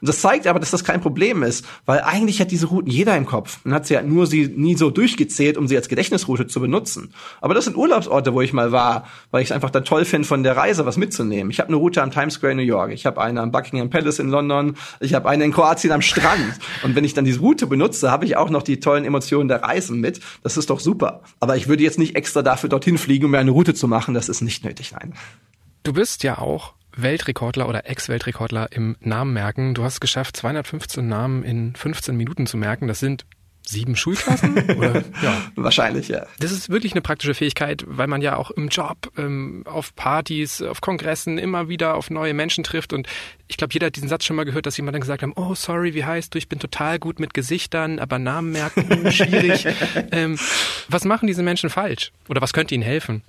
S1: Und das zeigt aber, dass das kein Problem ist, weil eigentlich hat diese Routen jeder im Kopf und hat sie ja nur sie nie so durchgezählt, um sie als Gedächtnisroute zu benutzen. Aber das sind Urlaubsorte, wo ich mal war, weil ich es einfach dann toll finde, von der Reise was mitzunehmen. Ich habe eine Route am Times Square in New York, ich habe eine am Buckingham Palace in London, ich habe eine in Kroatien am Strand. Und wenn ich dann diese Route benutze, habe ich auch noch die tollen Emotionen der Reisen mit. Das ist doch super. Aber ich würde jetzt nicht extra dafür dorthin fliegen, um mir eine Route zu machen. Das ist nicht nötig, nein.
S2: Du bist ja auch Weltrekordler oder Ex-Weltrekordler im Namen merken. Du hast es geschafft, 215 Namen in 15 Minuten zu merken. Das sind sieben Schulklassen? Oder?
S1: Ja. Wahrscheinlich, ja.
S2: Das ist wirklich eine praktische Fähigkeit, weil man ja auch im Job, ähm, auf Partys, auf Kongressen immer wieder auf neue Menschen trifft. Und ich glaube, jeder hat diesen Satz schon mal gehört, dass jemand dann gesagt hat, oh, sorry, wie heißt du? Ich bin total gut mit Gesichtern, aber Namen merken, schwierig. ähm, was machen diese Menschen falsch? Oder was könnte ihnen helfen?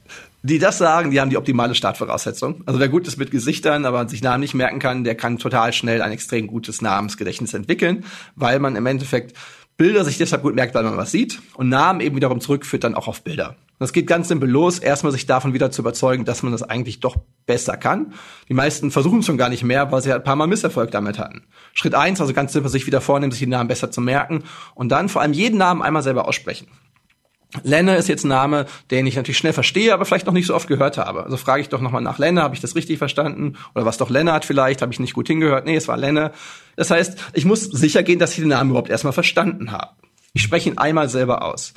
S1: Die das sagen, die haben die optimale Startvoraussetzung. Also wer gut ist mit Gesichtern, aber sich Namen nicht merken kann, der kann total schnell ein extrem gutes Namensgedächtnis entwickeln, weil man im Endeffekt Bilder sich deshalb gut merkt, weil man was sieht und Namen eben wiederum zurückführt dann auch auf Bilder. Das geht ganz simpel los, erstmal sich davon wieder zu überzeugen, dass man das eigentlich doch besser kann. Die meisten versuchen es schon gar nicht mehr, weil sie halt ein paar Mal Misserfolg damit hatten. Schritt eins, also ganz simpel sich wieder vornehmen, sich die Namen besser zu merken und dann vor allem jeden Namen einmal selber aussprechen. Lenne ist jetzt ein Name, den ich natürlich schnell verstehe, aber vielleicht noch nicht so oft gehört habe. Also frage ich doch nochmal nach Lenne, habe ich das richtig verstanden? Oder was doch Lennart vielleicht, habe ich nicht gut hingehört? Nee, es war Lenne. Das heißt, ich muss sicher gehen, dass ich den Namen überhaupt erstmal verstanden habe. Ich spreche ihn einmal selber aus.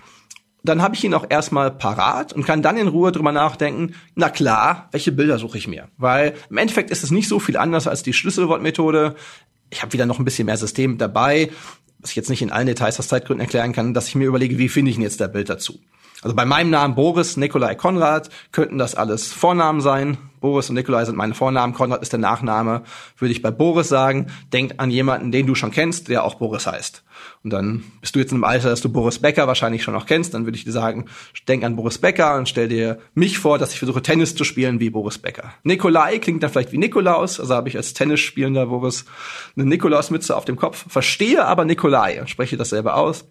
S1: Dann habe ich ihn auch erstmal parat und kann dann in Ruhe drüber nachdenken, na klar, welche Bilder suche ich mir? Weil im Endeffekt ist es nicht so viel anders als die Schlüsselwortmethode. Ich habe wieder noch ein bisschen mehr System dabei was ich jetzt nicht in allen Details aus Zeitgründen erklären kann, dass ich mir überlege, wie finde ich denn jetzt der Bild dazu? Also bei meinem Namen Boris, Nikolai, Konrad könnten das alles Vornamen sein. Boris und Nikolai sind meine Vornamen, Konrad ist der Nachname. Würde ich bei Boris sagen, denk an jemanden, den du schon kennst, der auch Boris heißt. Und dann bist du jetzt in einem Alter, dass du Boris Becker wahrscheinlich schon noch kennst, dann würde ich dir sagen, denk an Boris Becker und stell dir mich vor, dass ich versuche Tennis zu spielen wie Boris Becker. Nikolai klingt dann vielleicht wie Nikolaus, also habe ich als Tennisspielender Boris eine Nikolausmütze auf dem Kopf, verstehe aber Nikolai und spreche dasselbe aus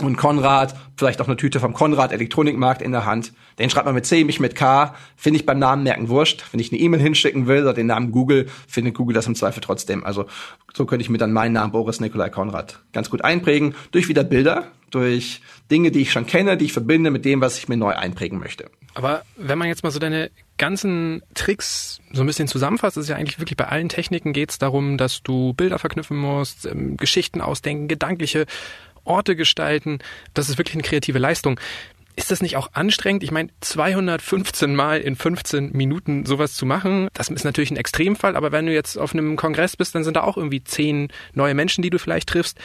S1: und Konrad, vielleicht auch eine Tüte vom Konrad Elektronikmarkt in der Hand. Den schreibt man mit C, mich mit K. Finde ich beim Namen merken wurscht. Wenn ich eine E-Mail hinschicken will oder den Namen Google, findet Google das im Zweifel trotzdem. Also so könnte ich mir dann meinen Namen Boris Nikolai Konrad ganz gut einprägen. Durch wieder Bilder, durch Dinge, die ich schon kenne, die ich verbinde mit dem, was ich mir neu einprägen möchte.
S2: Aber wenn man jetzt mal so deine ganzen Tricks so ein bisschen zusammenfasst, ist ja eigentlich wirklich bei allen Techniken geht es darum, dass du Bilder verknüpfen musst, ähm, Geschichten ausdenken, gedankliche Orte gestalten. Das ist wirklich eine kreative Leistung. Ist das nicht auch anstrengend? Ich meine, 215 Mal in 15 Minuten sowas zu machen, das ist natürlich ein Extremfall, aber wenn du jetzt auf einem Kongress bist, dann sind da auch irgendwie zehn neue Menschen, die du vielleicht triffst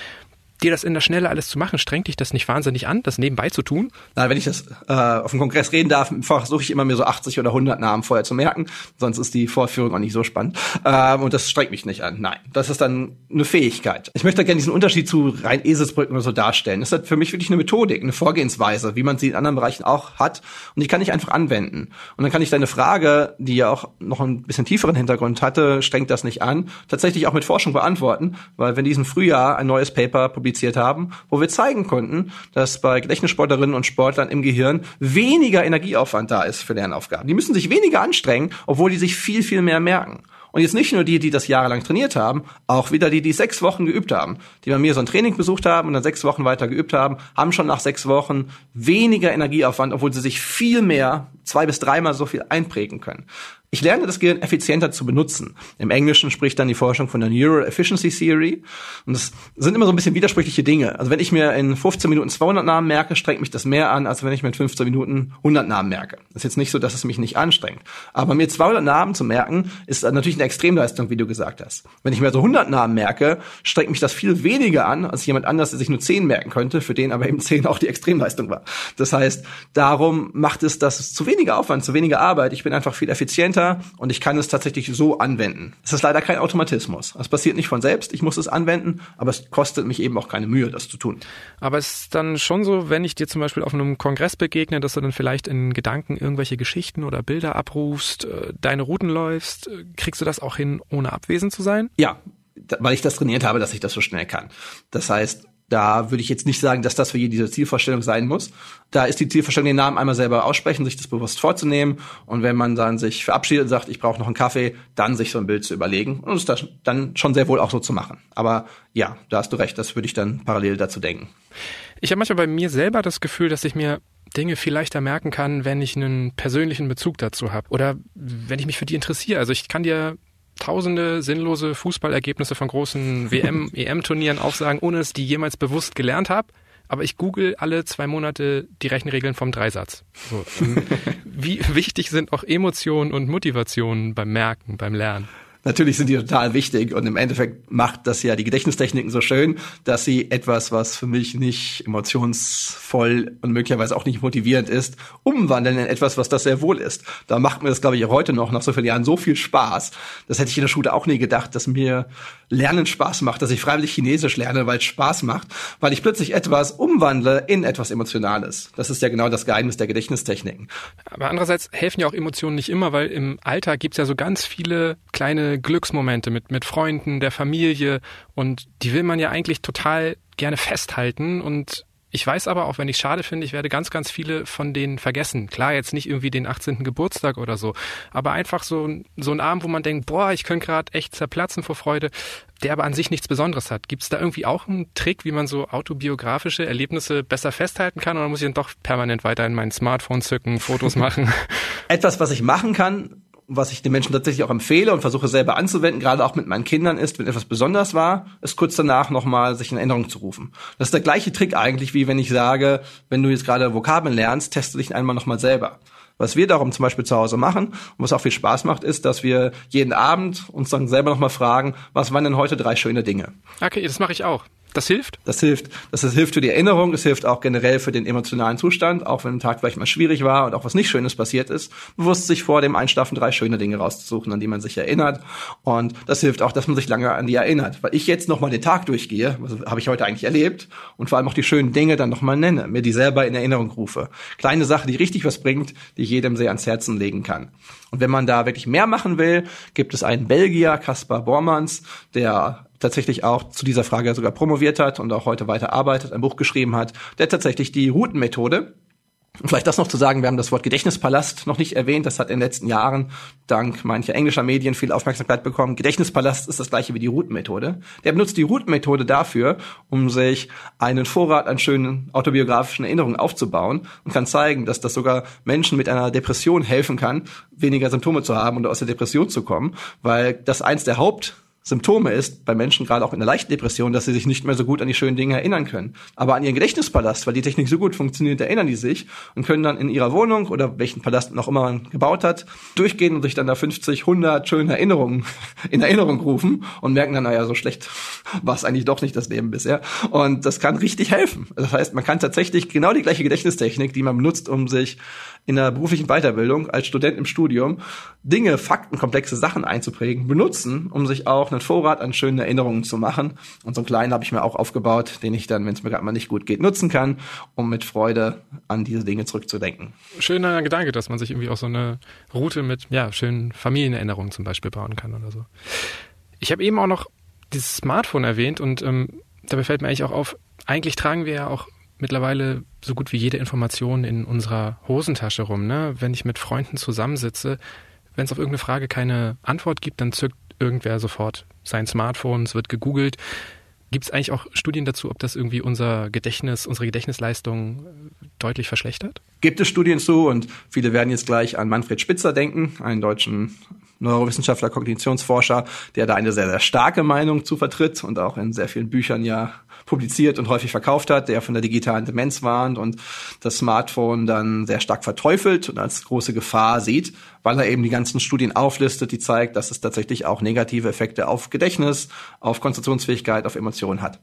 S2: dir das in der Schnelle alles zu machen, strengt dich das nicht wahnsinnig an, das nebenbei zu tun?
S1: Na, wenn ich das äh, auf dem Kongress reden darf, versuche ich immer mir so 80 oder 100 Namen vorher zu merken, sonst ist die Vorführung auch nicht so spannend. Ähm, und das strengt mich nicht an. Nein, das ist dann eine Fähigkeit. Ich möchte gerne diesen Unterschied zu rein Eselsbrücken oder so darstellen. Das ist halt für mich wirklich eine Methodik, eine Vorgehensweise, wie man sie in anderen Bereichen auch hat. Und die kann ich einfach anwenden. Und dann kann ich deine Frage, die ja auch noch ein bisschen tieferen Hintergrund hatte, strengt das nicht an, tatsächlich auch mit Forschung beantworten, weil wenn diesen Frühjahr ein neues Paper publiziert publiziert haben, wo wir zeigen konnten, dass bei Gedächtnissportlerinnen und Sportlern im Gehirn weniger Energieaufwand da ist für Lernaufgaben. Die müssen sich weniger anstrengen, obwohl die sich viel, viel mehr merken. Und jetzt nicht nur die, die das jahrelang trainiert haben, auch wieder die, die sechs Wochen geübt haben, die bei mir so ein Training besucht haben und dann sechs Wochen weiter geübt haben, haben schon nach sechs Wochen weniger Energieaufwand, obwohl sie sich viel mehr, zwei bis dreimal so viel einprägen können. Ich lerne das Gehirn effizienter zu benutzen. Im Englischen spricht dann die Forschung von der Neural Efficiency Theory. Und das sind immer so ein bisschen widersprüchliche Dinge. Also wenn ich mir in 15 Minuten 200 Namen merke, strengt mich das mehr an, als wenn ich mir in 15 Minuten 100 Namen merke. Das ist jetzt nicht so, dass es mich nicht anstrengt. Aber mir 200 Namen zu merken, ist natürlich eine Extremleistung, wie du gesagt hast. Wenn ich mir so 100 Namen merke, strengt mich das viel weniger an, als jemand anders, der sich nur 10 merken könnte, für den aber eben 10 auch die Extremleistung war. Das heißt, darum macht es das zu weniger Aufwand, zu weniger Arbeit. Ich bin einfach viel effizienter dahinter und ich kann es tatsächlich so anwenden. Es ist leider kein Automatismus. Es passiert nicht von selbst, ich muss es anwenden, aber es kostet mich eben auch keine Mühe, das zu tun.
S2: Aber es ist dann schon so, wenn ich dir zum Beispiel auf einem Kongress begegne, dass du dann vielleicht in Gedanken irgendwelche Geschichten oder Bilder abrufst, äh, deine Routen läufst, äh, kriegst du das auch hin, ohne abwesend zu sein?
S1: Ja, weil ich das trainiert habe, dass ich das so schnell kann. Das heißt, da würde ich jetzt nicht sagen, dass das für diese Zielvorstellung sein muss. Da ist die Zielvorstellung, den Namen einmal selber aussprechen, sich das bewusst vorzunehmen. Und wenn man dann sich verabschiedet und sagt, ich brauche noch einen Kaffee, dann sich so ein Bild zu überlegen und es dann schon sehr wohl auch so zu machen. Aber ja, da hast du recht, das würde ich dann parallel dazu denken.
S2: Ich habe manchmal bei mir selber das Gefühl, dass ich mir Dinge viel leichter merken kann, wenn ich einen persönlichen Bezug dazu habe oder wenn ich mich für die interessiere. Also ich kann dir tausende sinnlose Fußballergebnisse von großen WM, EM-Turnieren aufsagen, ohne dass ich die jemals bewusst gelernt habe. Aber ich google alle zwei Monate die Rechenregeln vom Dreisatz. So, wie wichtig sind auch Emotionen und Motivationen beim Merken, beim Lernen?
S1: Natürlich sind die total wichtig und im Endeffekt macht das ja die Gedächtnistechniken so schön, dass sie etwas, was für mich nicht emotionsvoll und möglicherweise auch nicht motivierend ist, umwandeln in etwas, was das sehr wohl ist. Da macht mir das, glaube ich, heute noch, nach so vielen Jahren, so viel Spaß. Das hätte ich in der Schule auch nie gedacht, dass mir Lernen Spaß macht, dass ich freiwillig Chinesisch lerne, weil es Spaß macht, weil ich plötzlich etwas umwandle in etwas Emotionales. Das ist ja genau das Geheimnis der Gedächtnistechniken.
S2: Aber andererseits helfen ja auch Emotionen nicht immer, weil im Alltag gibt's ja so ganz viele kleine Glücksmomente mit, mit Freunden, der Familie und die will man ja eigentlich total gerne festhalten und Ich weiß aber, auch wenn ich schade finde, ich werde ganz, ganz viele von denen vergessen. Klar, jetzt nicht irgendwie den 18. Geburtstag oder so, aber einfach so, so ein Abend, wo man denkt, boah, ich könnte gerade echt zerplatzen vor Freude, der aber an sich nichts Besonderes hat. Gibt es da irgendwie auch einen Trick, wie man so autobiografische Erlebnisse besser festhalten kann oder muss ich dann doch permanent weiter in mein Smartphone zücken, Fotos machen?
S1: Etwas, was ich machen kann, was ich den Menschen tatsächlich auch empfehle und versuche selber anzuwenden, gerade auch mit meinen Kindern, ist, wenn etwas besonders war, ist kurz danach nochmal sich in Erinnerung zu rufen. Das ist der gleiche Trick eigentlich, wie wenn ich sage, wenn du jetzt gerade Vokabeln lernst, teste dich einmal nochmal selber. Was wir darum zum Beispiel zu Hause machen und was auch viel Spaß macht, ist, dass wir jeden Abend uns dann selber nochmal fragen, was waren denn heute drei schöne Dinge?
S2: Okay, das mache ich auch. Das hilft?
S1: Das hilft. Das, das hilft für die Erinnerung, es hilft auch generell für den emotionalen Zustand, auch wenn ein Tag vielleicht mal schwierig war und auch was nicht Schönes passiert ist, bewusst sich vor dem Einschlafen drei schöne Dinge rauszusuchen, an die man sich erinnert. Und das hilft auch, dass man sich lange an die erinnert. Weil ich jetzt nochmal den Tag durchgehe, was habe ich heute eigentlich erlebt, und vor allem auch die schönen Dinge dann nochmal nenne, mir die selber in Erinnerung rufe. Kleine Sache, die richtig was bringt, die ich jedem sehr ans Herzen legen kann. Und wenn man da wirklich mehr machen will, gibt es einen Belgier, Kaspar Bormans, der tatsächlich auch zu dieser Frage sogar promoviert hat und auch heute weiter arbeitet, ein Buch geschrieben hat, der tatsächlich die Routenmethode vielleicht das noch zu sagen, wir haben das Wort Gedächtnispalast noch nicht erwähnt. Das hat in den letzten Jahren dank mancher englischer Medien viel Aufmerksamkeit bekommen. Gedächtnispalast ist das gleiche wie die Routenmethode. Der benutzt die Routenmethode dafür, um sich einen Vorrat an schönen autobiografischen Erinnerungen aufzubauen und kann zeigen, dass das sogar Menschen mit einer Depression helfen kann, weniger Symptome zu haben und aus der Depression zu kommen, weil das eins der Haupt Symptome ist, bei Menschen gerade auch in der leichten Depression, dass sie sich nicht mehr so gut an die schönen Dinge erinnern können. Aber an ihren Gedächtnispalast, weil die Technik so gut funktioniert, erinnern die sich und können dann in ihrer Wohnung oder welchen Palast noch immer man gebaut hat, durchgehen und sich dann da 50, 100 schöne Erinnerungen in Erinnerung rufen und merken dann, naja, so schlecht war es eigentlich doch nicht das Leben bisher. Und das kann richtig helfen. Das heißt, man kann tatsächlich genau die gleiche Gedächtnistechnik, die man benutzt, um sich in der beruflichen Weiterbildung als Student im Studium Dinge, Fakten, komplexe Sachen einzuprägen, benutzen, um sich auch einen Vorrat an schönen Erinnerungen zu machen. Und so einen kleinen habe ich mir auch aufgebaut, den ich dann, wenn es mir gerade mal nicht gut geht, nutzen kann, um mit Freude an diese Dinge zurückzudenken.
S2: Schöner Gedanke, dass man sich irgendwie auch so eine Route mit ja, schönen Familienerinnerungen zum Beispiel bauen kann oder so. Ich habe eben auch noch dieses Smartphone erwähnt und ähm, dabei fällt mir eigentlich auch auf, eigentlich tragen wir ja auch mittlerweile so gut wie jede Information in unserer Hosentasche rum. Ne? Wenn ich mit Freunden zusammensitze, wenn es auf irgendeine Frage keine Antwort gibt, dann zückt irgendwer sofort sein Smartphone, es wird gegoogelt. Gibt es eigentlich auch Studien dazu, ob das irgendwie unser Gedächtnis, unsere Gedächtnisleistung äh, deutlich verschlechtert?
S1: Gibt es Studien zu und viele werden jetzt gleich an Manfred Spitzer denken, einen deutschen Neurowissenschaftler, Kognitionsforscher, der da eine sehr, sehr starke Meinung zu vertritt und auch in sehr vielen Büchern ja publiziert und häufig verkauft hat, der von der digitalen Demenz warnt und das Smartphone dann sehr stark verteufelt und als große Gefahr sieht, weil er eben die ganzen Studien auflistet, die zeigt, dass es tatsächlich auch negative Effekte auf Gedächtnis, auf Konzentrationsfähigkeit, auf Emotionen hat.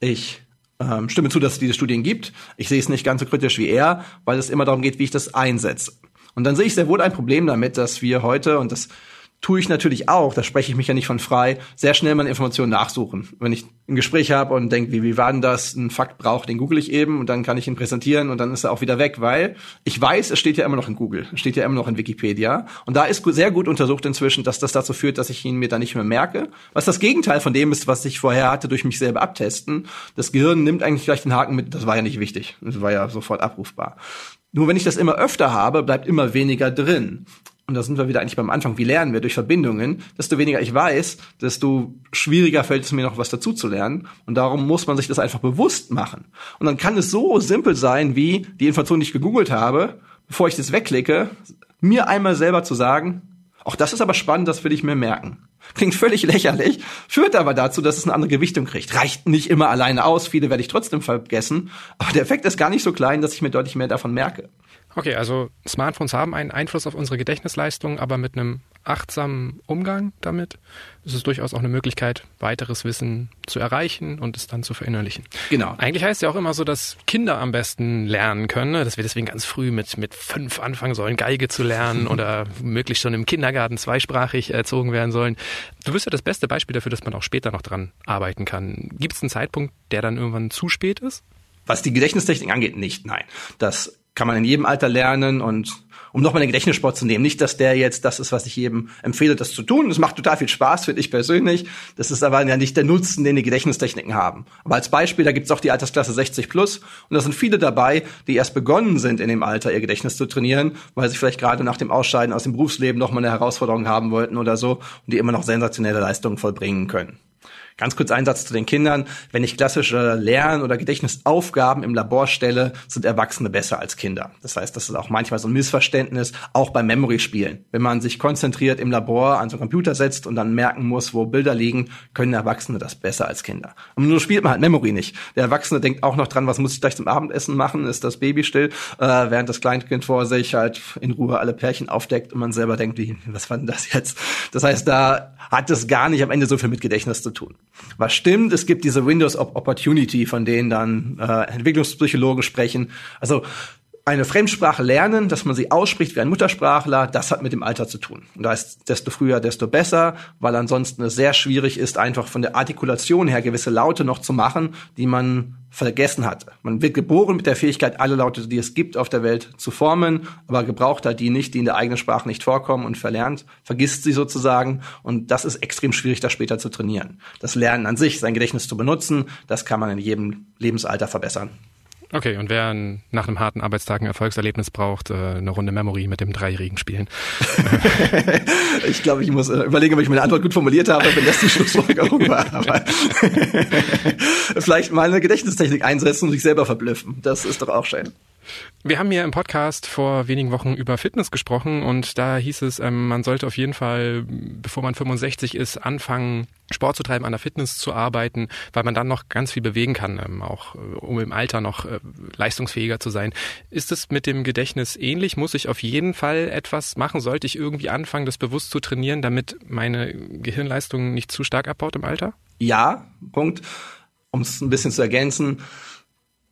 S1: Ich ähm, stimme zu, dass es diese Studien gibt. Ich sehe es nicht ganz so kritisch wie er, weil es immer darum geht, wie ich das einsetze. Und dann sehe ich sehr wohl ein Problem damit, dass wir heute, und das tue ich natürlich auch, da spreche ich mich ja nicht von frei, sehr schnell meine Informationen nachsuchen. Wenn ich ein Gespräch habe und denke, wie, wie war denn das, ein Fakt braucht, den google ich eben und dann kann ich ihn präsentieren und dann ist er auch wieder weg, weil ich weiß, es steht ja immer noch in Google, es steht ja immer noch in Wikipedia und da ist sehr gut untersucht inzwischen, dass das dazu führt, dass ich ihn mir da nicht mehr merke, was das Gegenteil von dem ist, was ich vorher hatte durch mich selber abtesten. Das Gehirn nimmt eigentlich gleich den Haken mit, das war ja nicht wichtig, das war ja sofort abrufbar. Nur wenn ich das immer öfter habe, bleibt immer weniger drin und da sind wir wieder eigentlich beim Anfang, wie lernen wir durch Verbindungen, desto weniger ich weiß, desto schwieriger fällt es mir noch was dazu zu lernen. Und darum muss man sich das einfach bewusst machen. Und dann kann es so simpel sein, wie die Information, die ich gegoogelt habe, bevor ich das wegklicke, mir einmal selber zu sagen, auch das ist aber spannend, das will ich mir merken. Klingt völlig lächerlich, führt aber dazu, dass es eine andere Gewichtung kriegt. Reicht nicht immer alleine aus, viele werde ich trotzdem vergessen, aber der Effekt ist gar nicht so klein, dass ich mir deutlich mehr davon merke.
S2: Okay, also Smartphones haben einen Einfluss auf unsere Gedächtnisleistung, aber mit einem achtsamen Umgang damit ist es durchaus auch eine Möglichkeit, weiteres Wissen zu erreichen und es dann zu verinnerlichen.
S1: Genau.
S2: Eigentlich heißt es ja auch immer so, dass Kinder am besten lernen können, ne? dass wir deswegen ganz früh mit, mit fünf anfangen sollen, Geige zu lernen oder möglichst schon im Kindergarten zweisprachig erzogen werden sollen. Du bist ja das beste Beispiel dafür, dass man auch später noch dran arbeiten kann. Gibt es einen Zeitpunkt, der dann irgendwann zu spät ist?
S1: Was die Gedächtnistechnik angeht, nicht, nein. Das kann man in jedem Alter lernen und um nochmal den Gedächtnissport zu nehmen. Nicht, dass der jetzt das ist, was ich jedem empfehle, das zu tun. Es macht total viel Spaß, finde ich persönlich. Das ist aber ja nicht der Nutzen, den die Gedächtnistechniken haben. Aber als Beispiel, da gibt's auch die Altersklasse 60 plus und da sind viele dabei, die erst begonnen sind, in dem Alter ihr Gedächtnis zu trainieren, weil sie vielleicht gerade nach dem Ausscheiden aus dem Berufsleben nochmal eine Herausforderung haben wollten oder so und die immer noch sensationelle Leistungen vollbringen können. Ganz kurz Einsatz zu den Kindern. Wenn ich klassische Lern- oder Gedächtnisaufgaben im Labor stelle, sind Erwachsene besser als Kinder. Das heißt, das ist auch manchmal so ein Missverständnis, auch beim Memory-Spielen. Wenn man sich konzentriert im Labor an so einen Computer setzt und dann merken muss, wo Bilder liegen, können Erwachsene das besser als Kinder. Und nur spielt man halt Memory nicht. Der Erwachsene denkt auch noch dran, was muss ich gleich zum Abendessen machen? Ist das Baby still? Äh, während das Kleinkind vor sich halt in Ruhe alle Pärchen aufdeckt und man selber denkt, wie, was war denn das jetzt? Das heißt, da hat es gar nicht am Ende so viel mit Gedächtnis zu tun. Was stimmt, es gibt diese Windows of Opportunity, von denen dann äh, Entwicklungspsychologen sprechen. Also eine Fremdsprache lernen, dass man sie ausspricht wie ein Muttersprachler, das hat mit dem Alter zu tun. Und da ist desto früher, desto besser, weil ansonsten es sehr schwierig ist, einfach von der Artikulation her gewisse Laute noch zu machen, die man vergessen hatte. Man wird geboren mit der Fähigkeit, alle Laute, die es gibt auf der Welt, zu formen, aber gebraucht halt die nicht, die in der eigenen Sprache nicht vorkommen und verlernt, vergisst sie sozusagen. Und das ist extrem schwierig, das später zu trainieren. Das Lernen an sich, sein Gedächtnis zu benutzen, das kann man in jedem Lebensalter verbessern.
S2: Okay, und wer nach einem harten Arbeitstag ein Erfolgserlebnis braucht, äh, eine Runde Memory mit dem Dreijährigen spielen.
S1: ich glaube, ich muss äh, überlegen, ob ich meine Antwort gut formuliert habe, wenn das die Schlussfolgerung war. Aber vielleicht mal eine Gedächtnistechnik einsetzen und sich selber verblüffen. Das ist doch auch schön.
S2: Wir haben hier im Podcast vor wenigen Wochen über Fitness gesprochen und da hieß es, ähm, man sollte auf jeden Fall, bevor man 65 ist, anfangen, Sport zu treiben, an der Fitness zu arbeiten, weil man dann noch ganz viel bewegen kann, ähm, auch äh, um im Alter noch äh, leistungsfähiger zu sein. Ist es mit dem Gedächtnis ähnlich? Muss ich auf jeden Fall etwas machen? Sollte ich irgendwie anfangen, das bewusst zu trainieren, damit meine Gehirnleistung nicht zu stark abbaut im Alter?
S1: Ja, Punkt. Um es ein bisschen zu ergänzen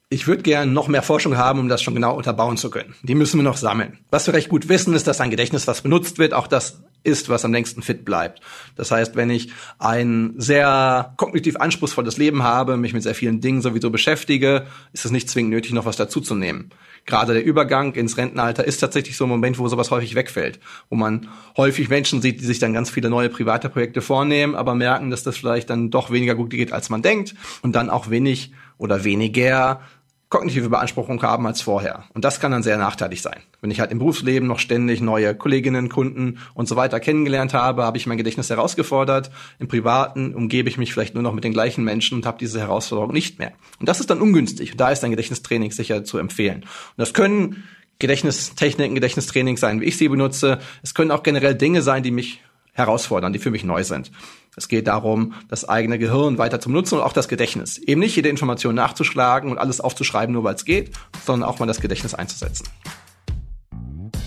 S1: ich würde gerne noch mehr Forschung haben, um das schon genau unterbauen zu können. Die müssen wir noch sammeln. Was wir recht gut wissen, ist, dass ein Gedächtnis, was benutzt wird, auch das ist, was am längsten fit bleibt. Das heißt, wenn ich ein sehr kognitiv anspruchsvolles Leben habe, mich mit sehr vielen Dingen sowieso beschäftige, ist es nicht zwingend nötig, noch was dazuzunehmen. Gerade der Übergang ins Rentenalter ist tatsächlich so ein Moment, wo sowas häufig wegfällt, wo man häufig Menschen sieht, die sich dann ganz viele neue private Projekte vornehmen, aber merken, dass das vielleicht dann doch weniger gut geht, als man denkt und dann auch wenig oder weniger kognitive Beanspruchung haben als vorher. Und das kann dann sehr nachteilig sein. Wenn ich halt im Berufsleben noch ständig neue Kolleginnen, Kunden und so weiter kennengelernt habe, habe ich mein Gedächtnis herausgefordert. Im Privaten umgebe ich mich vielleicht nur noch mit den gleichen Menschen und habe diese Herausforderung nicht mehr. Und das ist dann ungünstig. Da ist ein Gedächtnistraining sicher zu empfehlen. Und das können Gedächtnistechniken, Gedächtnistraining sein, wie ich sie benutze. Es können auch generell Dinge sein, die mich herausfordern, die für mich neu sind. Es geht darum, das eigene Gehirn weiter zu nutzen und auch das Gedächtnis. Eben nicht jede Information nachzuschlagen und alles aufzuschreiben, nur weil es geht, sondern auch mal das Gedächtnis einzusetzen.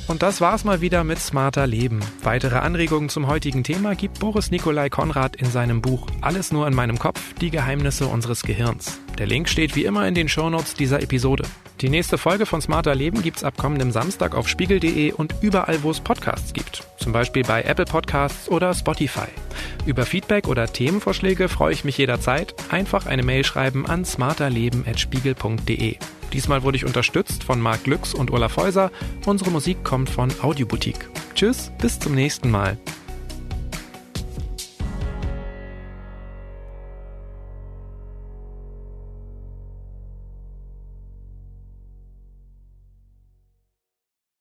S2: Und das war's mal wieder mit Smarter Leben. Weitere Anregungen zum heutigen Thema gibt Boris Nikolai Konrad in seinem Buch Alles nur in meinem Kopf, die Geheimnisse unseres Gehirns. Der Link steht wie immer in den Shownotes dieser Episode. Die nächste Folge von Smarter Leben gibt's ab kommendem Samstag auf spiegel.de und überall, wo es Podcasts gibt. Zum Beispiel bei Apple Podcasts oder Spotify. Über Feedback oder Themenvorschläge freue ich mich jederzeit. Einfach eine Mail schreiben an smarterleben.spiegel.de. Diesmal wurde ich unterstützt von Marc Glücks und Olaf Häuser. Unsere Musik kommt von Audioboutique. Tschüss, bis zum nächsten Mal.